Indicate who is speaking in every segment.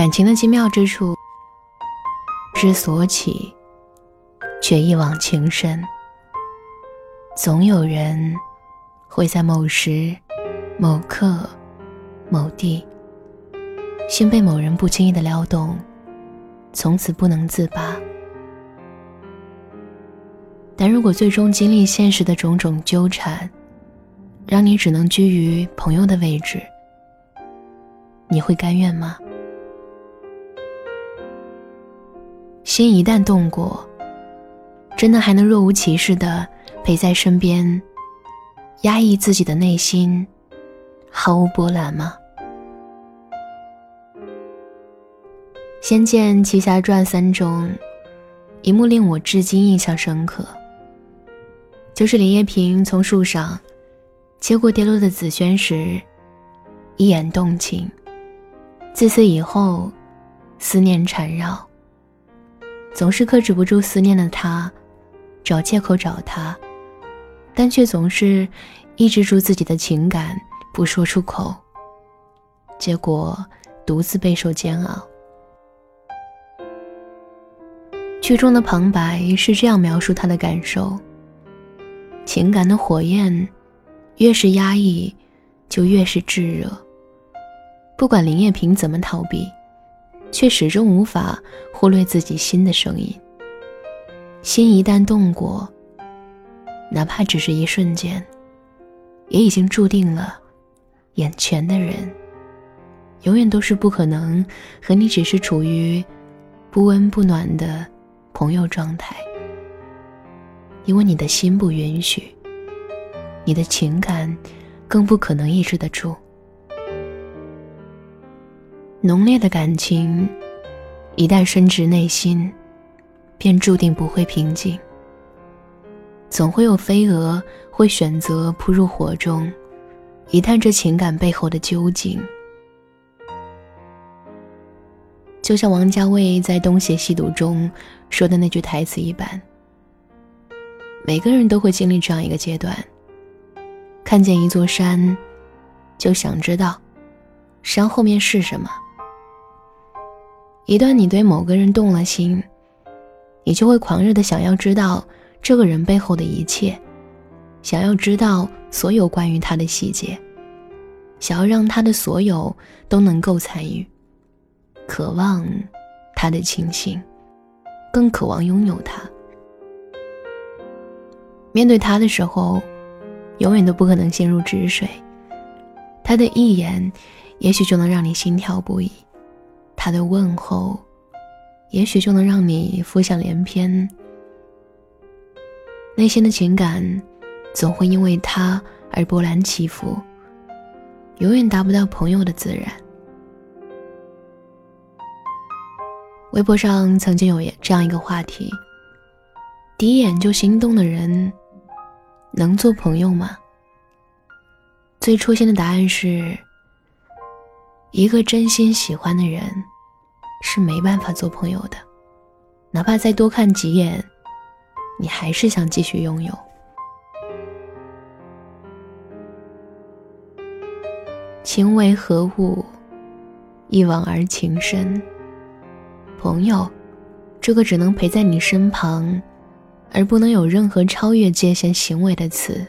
Speaker 1: 感情的精妙之处，之所起，却一往情深。总有人会在某时、某刻、某地，心被某人不经意的撩动，从此不能自拔。但如果最终经历现实的种种纠缠，让你只能居于朋友的位置，你会甘愿吗？心一旦动过，真的还能若无其事的陪在身边，压抑自己的内心，毫无波澜吗？《仙剑奇侠传三》中，一幕令我至今印象深刻，就是林叶萍从树上接过跌落的紫萱时，一眼动情。自此以后，思念缠绕。总是克制不住思念的他，找借口找他，但却总是抑制住自己的情感不说出口，结果独自备受煎熬。剧中的旁白是这样描述他的感受：情感的火焰越是压抑，就越是炙热。不管林叶萍怎么逃避。却始终无法忽略自己心的声音。心一旦动过，哪怕只是一瞬间，也已经注定了，眼前的人，永远都是不可能和你只是处于不温不暖的朋友状态，因为你的心不允许，你的情感更不可能抑制得住。浓烈的感情，一旦深植内心，便注定不会平静。总会有飞蛾会选择扑入火中，一探这情感背后的究竟。就像王家卫在《东邪西毒》中说的那句台词一般：“每个人都会经历这样一个阶段，看见一座山，就想知道山后面是什么。”一旦你对某个人动了心，你就会狂热的想要知道这个人背后的一切，想要知道所有关于他的细节，想要让他的所有都能够参与，渴望他的倾心，更渴望拥有他。面对他的时候，永远都不可能心如止水，他的一眼，也许就能让你心跳不已。他的问候，也许就能让你浮想联翩。内心的情感，总会因为他而波澜起伏，永远达不到朋友的自然。微博上曾经有这样一个话题：第一眼就心动的人，能做朋友吗？最初心的答案是。一个真心喜欢的人，是没办法做朋友的，哪怕再多看几眼，你还是想继续拥有。情为何物，一往而情深。朋友，这个只能陪在你身旁，而不能有任何超越界限行为的词，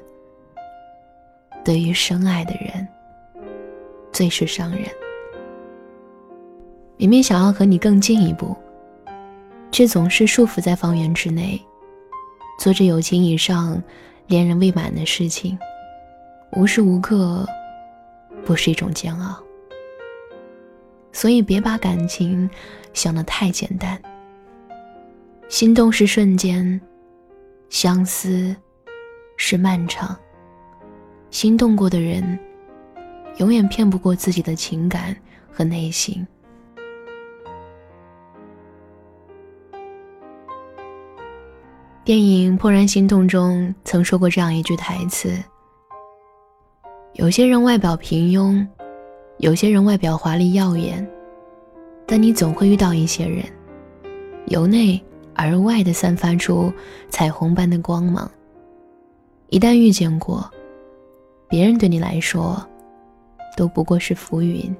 Speaker 1: 对于深爱的人，最是伤人。明明想要和你更进一步，却总是束缚在方圆之内，做着友情以上、恋人未满的事情，无时无刻不是一种煎熬。所以别把感情想得太简单。心动是瞬间，相思是漫长。心动过的人，永远骗不过自己的情感和内心。电影《怦然心动》中曾说过这样一句台词：“有些人外表平庸，有些人外表华丽耀眼，但你总会遇到一些人，由内而外的散发出彩虹般的光芒。一旦遇见过，别人对你来说，都不过是浮云。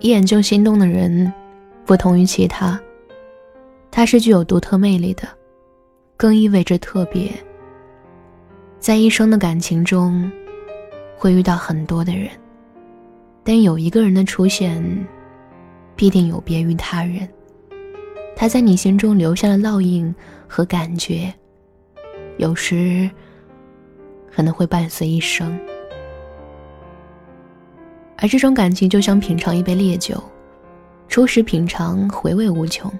Speaker 1: 一眼就心动的人，不同于其他，他是具有独特魅力的，更意味着特别。在一生的感情中，会遇到很多的人，但有一个人的出现，必定有别于他人。他在你心中留下了烙印和感觉，有时可能会伴随一生。而这种感情就像品尝一杯烈酒，初时品尝回味无穷，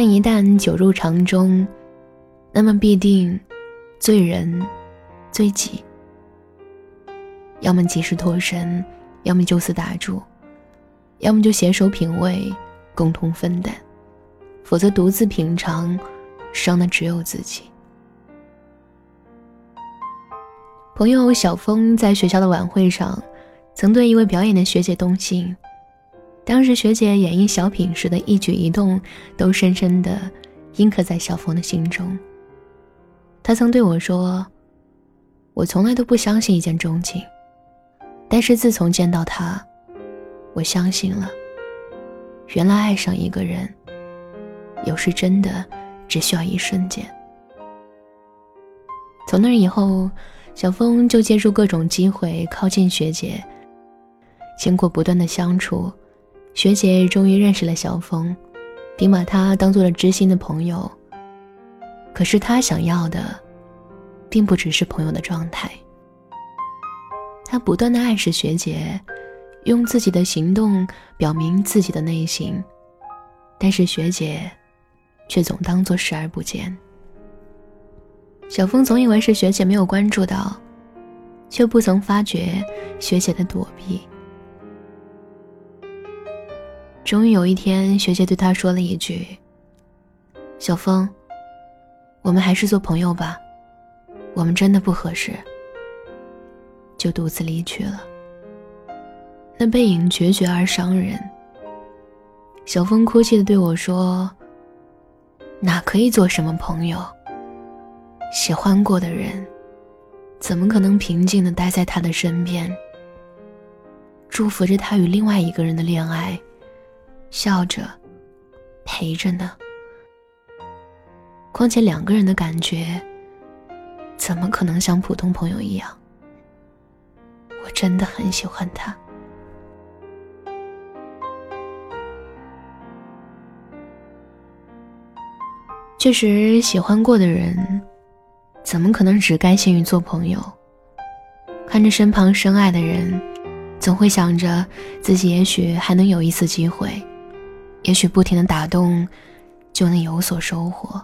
Speaker 1: 但一旦酒入肠中，那么必定醉人。醉己，要么及时脱身，要么就此打住，要么就携手品味，共同分担，否则独自品尝，伤的只有自己。朋友小峰在学校的晚会上，曾对一位表演的学姐动心，当时学姐演绎小品时的一举一动，都深深的印刻在小峰的心中。他曾对我说。我从来都不相信一见钟情，但是自从见到他，我相信了。原来爱上一个人，有时真的只需要一瞬间。从那以后，小峰就借助各种机会靠近学姐。经过不断的相处，学姐终于认识了小峰，并把他当做了知心的朋友。可是他想要的。并不只是朋友的状态。他不断的暗示学姐，用自己的行动表明自己的内心，但是学姐却总当做视而不见。小峰总以为是学姐没有关注到，却不曾发觉学姐的躲避。终于有一天，学姐对他说了一句：“小峰，我们还是做朋友吧。”我们真的不合适，就独自离去了。那背影决绝而伤人。小峰哭泣的对我说：“哪可以做什么朋友？喜欢过的人，怎么可能平静的待在他的身边，祝福着他与另外一个人的恋爱，笑着陪着呢？况且两个人的感觉。”怎么可能像普通朋友一样？我真的很喜欢他。确实，喜欢过的人，怎么可能只甘心于做朋友？看着身旁深爱的人，总会想着自己也许还能有一次机会，也许不停的打动，就能有所收获。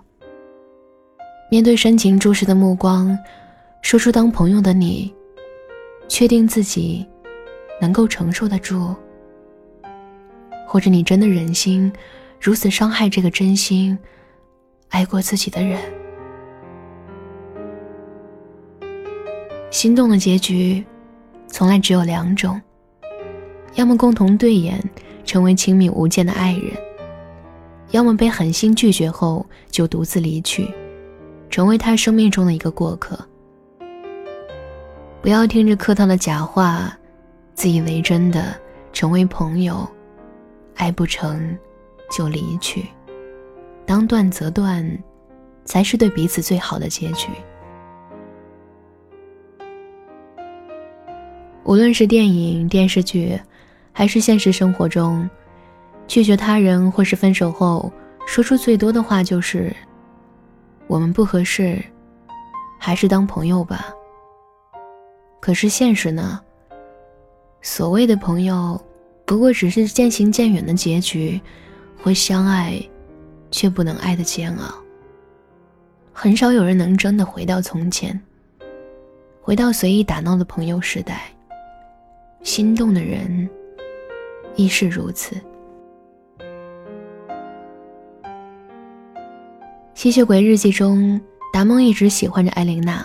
Speaker 1: 面对深情注视的目光，说出当朋友的你，确定自己能够承受得住，或者你真的忍心如此伤害这个真心爱过自己的人？心动的结局从来只有两种：要么共同对眼，成为亲密无间的爱人；要么被狠心拒绝后就独自离去。成为他生命中的一个过客。不要听着客套的假话，自以为真的成为朋友，爱不成就离去。当断则断，才是对彼此最好的结局。无论是电影、电视剧，还是现实生活中，拒绝他人或是分手后，说出最多的话就是。我们不合适，还是当朋友吧。可是现实呢？所谓的朋友，不过只是渐行渐远的结局，会相爱，却不能爱的煎熬。很少有人能真的回到从前，回到随意打闹的朋友时代。心动的人，亦是如此。吸血鬼日记中，达蒙一直喜欢着艾琳娜。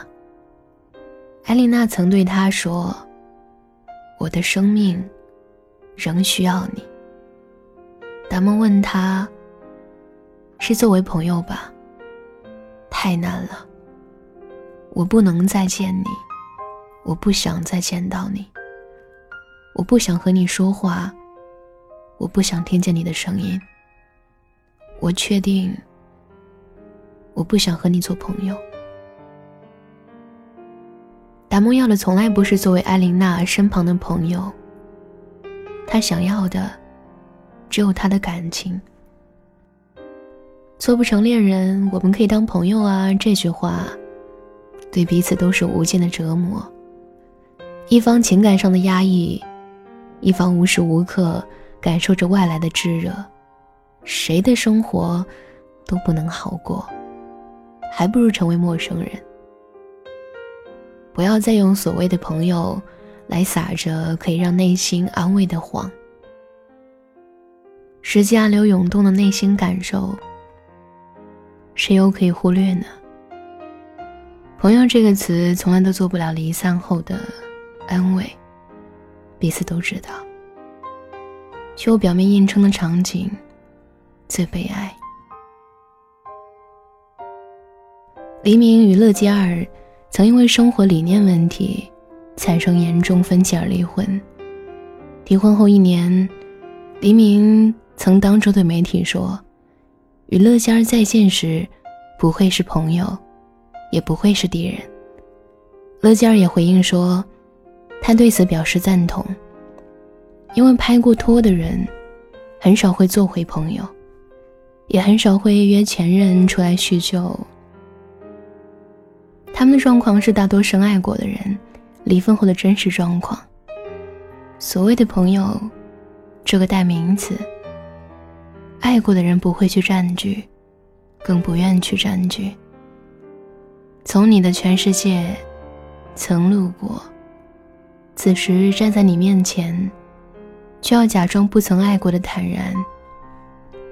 Speaker 1: 艾琳娜曾对他说：“我的生命仍需要你。”达蒙问他：“是作为朋友吧？”太难了，我不能再见你，我不想再见到你，我不想和你说话，我不想听见你的声音。我确定，我不想和你做朋友。达蒙要的从来不是作为艾琳娜身旁的朋友，他想要的只有他的感情。做不成恋人，我们可以当朋友啊！这句话，对彼此都是无尽的折磨。一方情感上的压抑，一方无时无刻感受着外来的炙热。谁的生活都不能好过，还不如成为陌生人。不要再用所谓的朋友来撒着可以让内心安慰的谎。时间暗流涌动的内心感受，谁又可以忽略呢？朋友这个词从来都做不了离散后的安慰，彼此都知道，却又表面硬撑的场景。最悲哀。黎明与乐基尔曾因为生活理念问题产生严重分歧而离婚。离婚后一年，黎明曾当众对媒体说：“与乐基尔再见时，不会是朋友，也不会是敌人。”乐基尔也回应说：“他对此表示赞同，因为拍过拖的人很少会做回朋友。”也很少会约前任出来叙旧。他们的状况是大多深爱过的人离婚后的真实状况。所谓的朋友，这个代名词，爱过的人不会去占据，更不愿去占据。从你的全世界，曾路过，此时站在你面前，就要假装不曾爱过的坦然。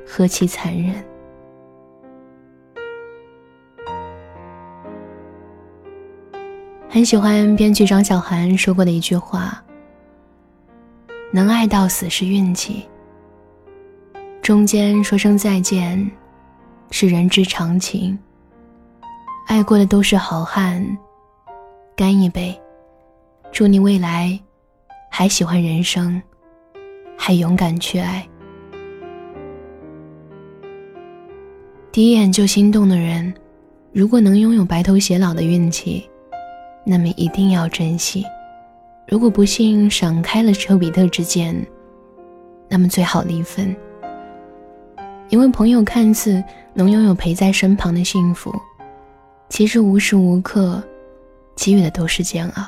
Speaker 1: 何其残忍！很喜欢编剧张小涵说过的一句话：“能爱到死是运气，中间说声再见是人之常情。爱过的都是好汉，干一杯，祝你未来还喜欢人生，还勇敢去爱。”第一眼就心动的人，如果能拥有白头偕老的运气，那么一定要珍惜；如果不幸闪开了丘比特之箭，那么最好离分。因为朋友看似能拥有陪在身旁的幸福，其实无时无刻给予的都是煎熬。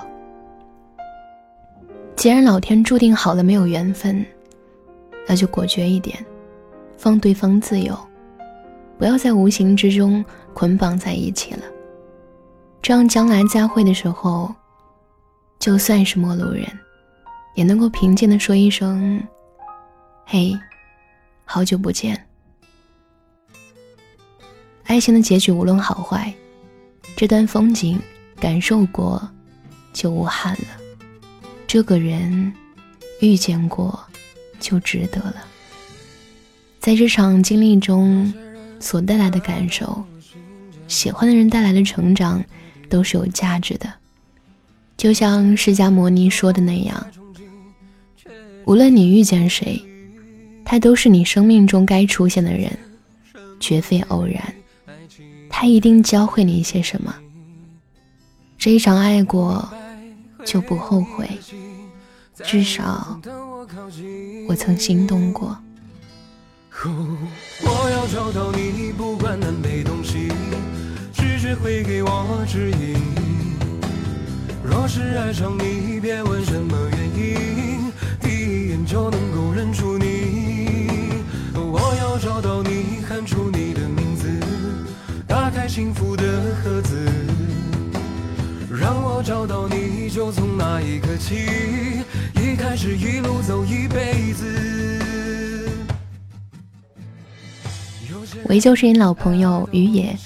Speaker 1: 既然老天注定好了没有缘分，那就果决一点，放对方自由。不要在无形之中捆绑在一起了，这样将来再会的时候，就算是陌路人，也能够平静的说一声：“嘿，好久不见。”爱情的结局无论好坏，这段风景感受过，就无憾了；这个人遇见过，就值得了。在这场经历中。所带来的感受，喜欢的人带来的成长，都是有价值的。就像释迦牟尼说的那样，无论你遇见谁，他都是你生命中该出现的人，绝非偶然。他一定教会你一些什么。这一场爱过，就不后悔。至少，我曾心动过。
Speaker 2: 我要找到你，不管南北东西，直觉会给我指引。若是爱上你，别问什么原因，第一眼就能够认出你。我要找到你，喊出你的名字，打开幸福的盒子，让我找到你，就从那一刻起，一开始一路走一辈子。
Speaker 1: 维旧是你老朋友于野，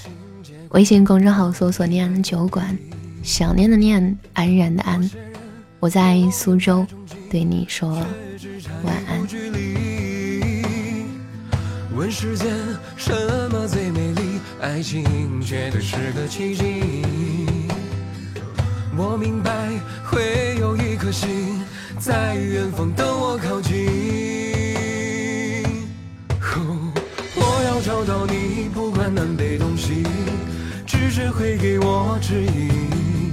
Speaker 1: 微信公众号搜索“念酒馆”，想念的念，安然的安。我在苏州，对你说晚安。
Speaker 2: 问世间什么最美丽？爱情绝对是个奇迹。我明白会有一颗心在远方等我靠近。我要找到你，不管南北东西，直觉会给我指引。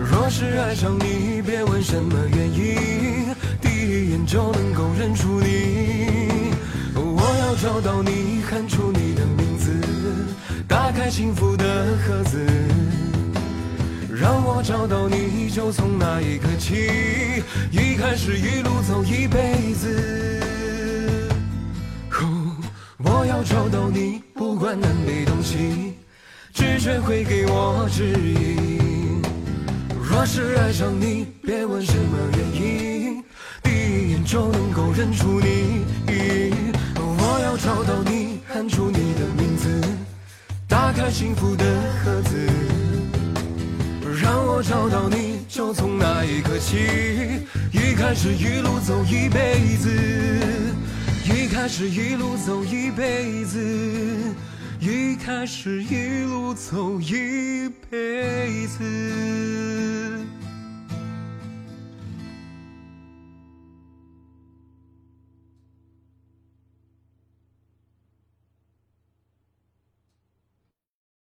Speaker 2: 若是爱上你，别问什么原因，第一眼就能够认出你。我要找到你，喊出你的名字，打开幸福的盒子。让我找到你，就从那一刻起，一开始一路走一辈子。我要找到你，不管南北东西，直觉会给我指引。若是爱上你，别问什么原因，第一眼就能够认出你。我要找到你，喊出你的名字，打开幸福的盒子。让我找到你，就从那一刻起，一开始一路走一辈子。一开始一路走一辈子，一开始一路走一辈子。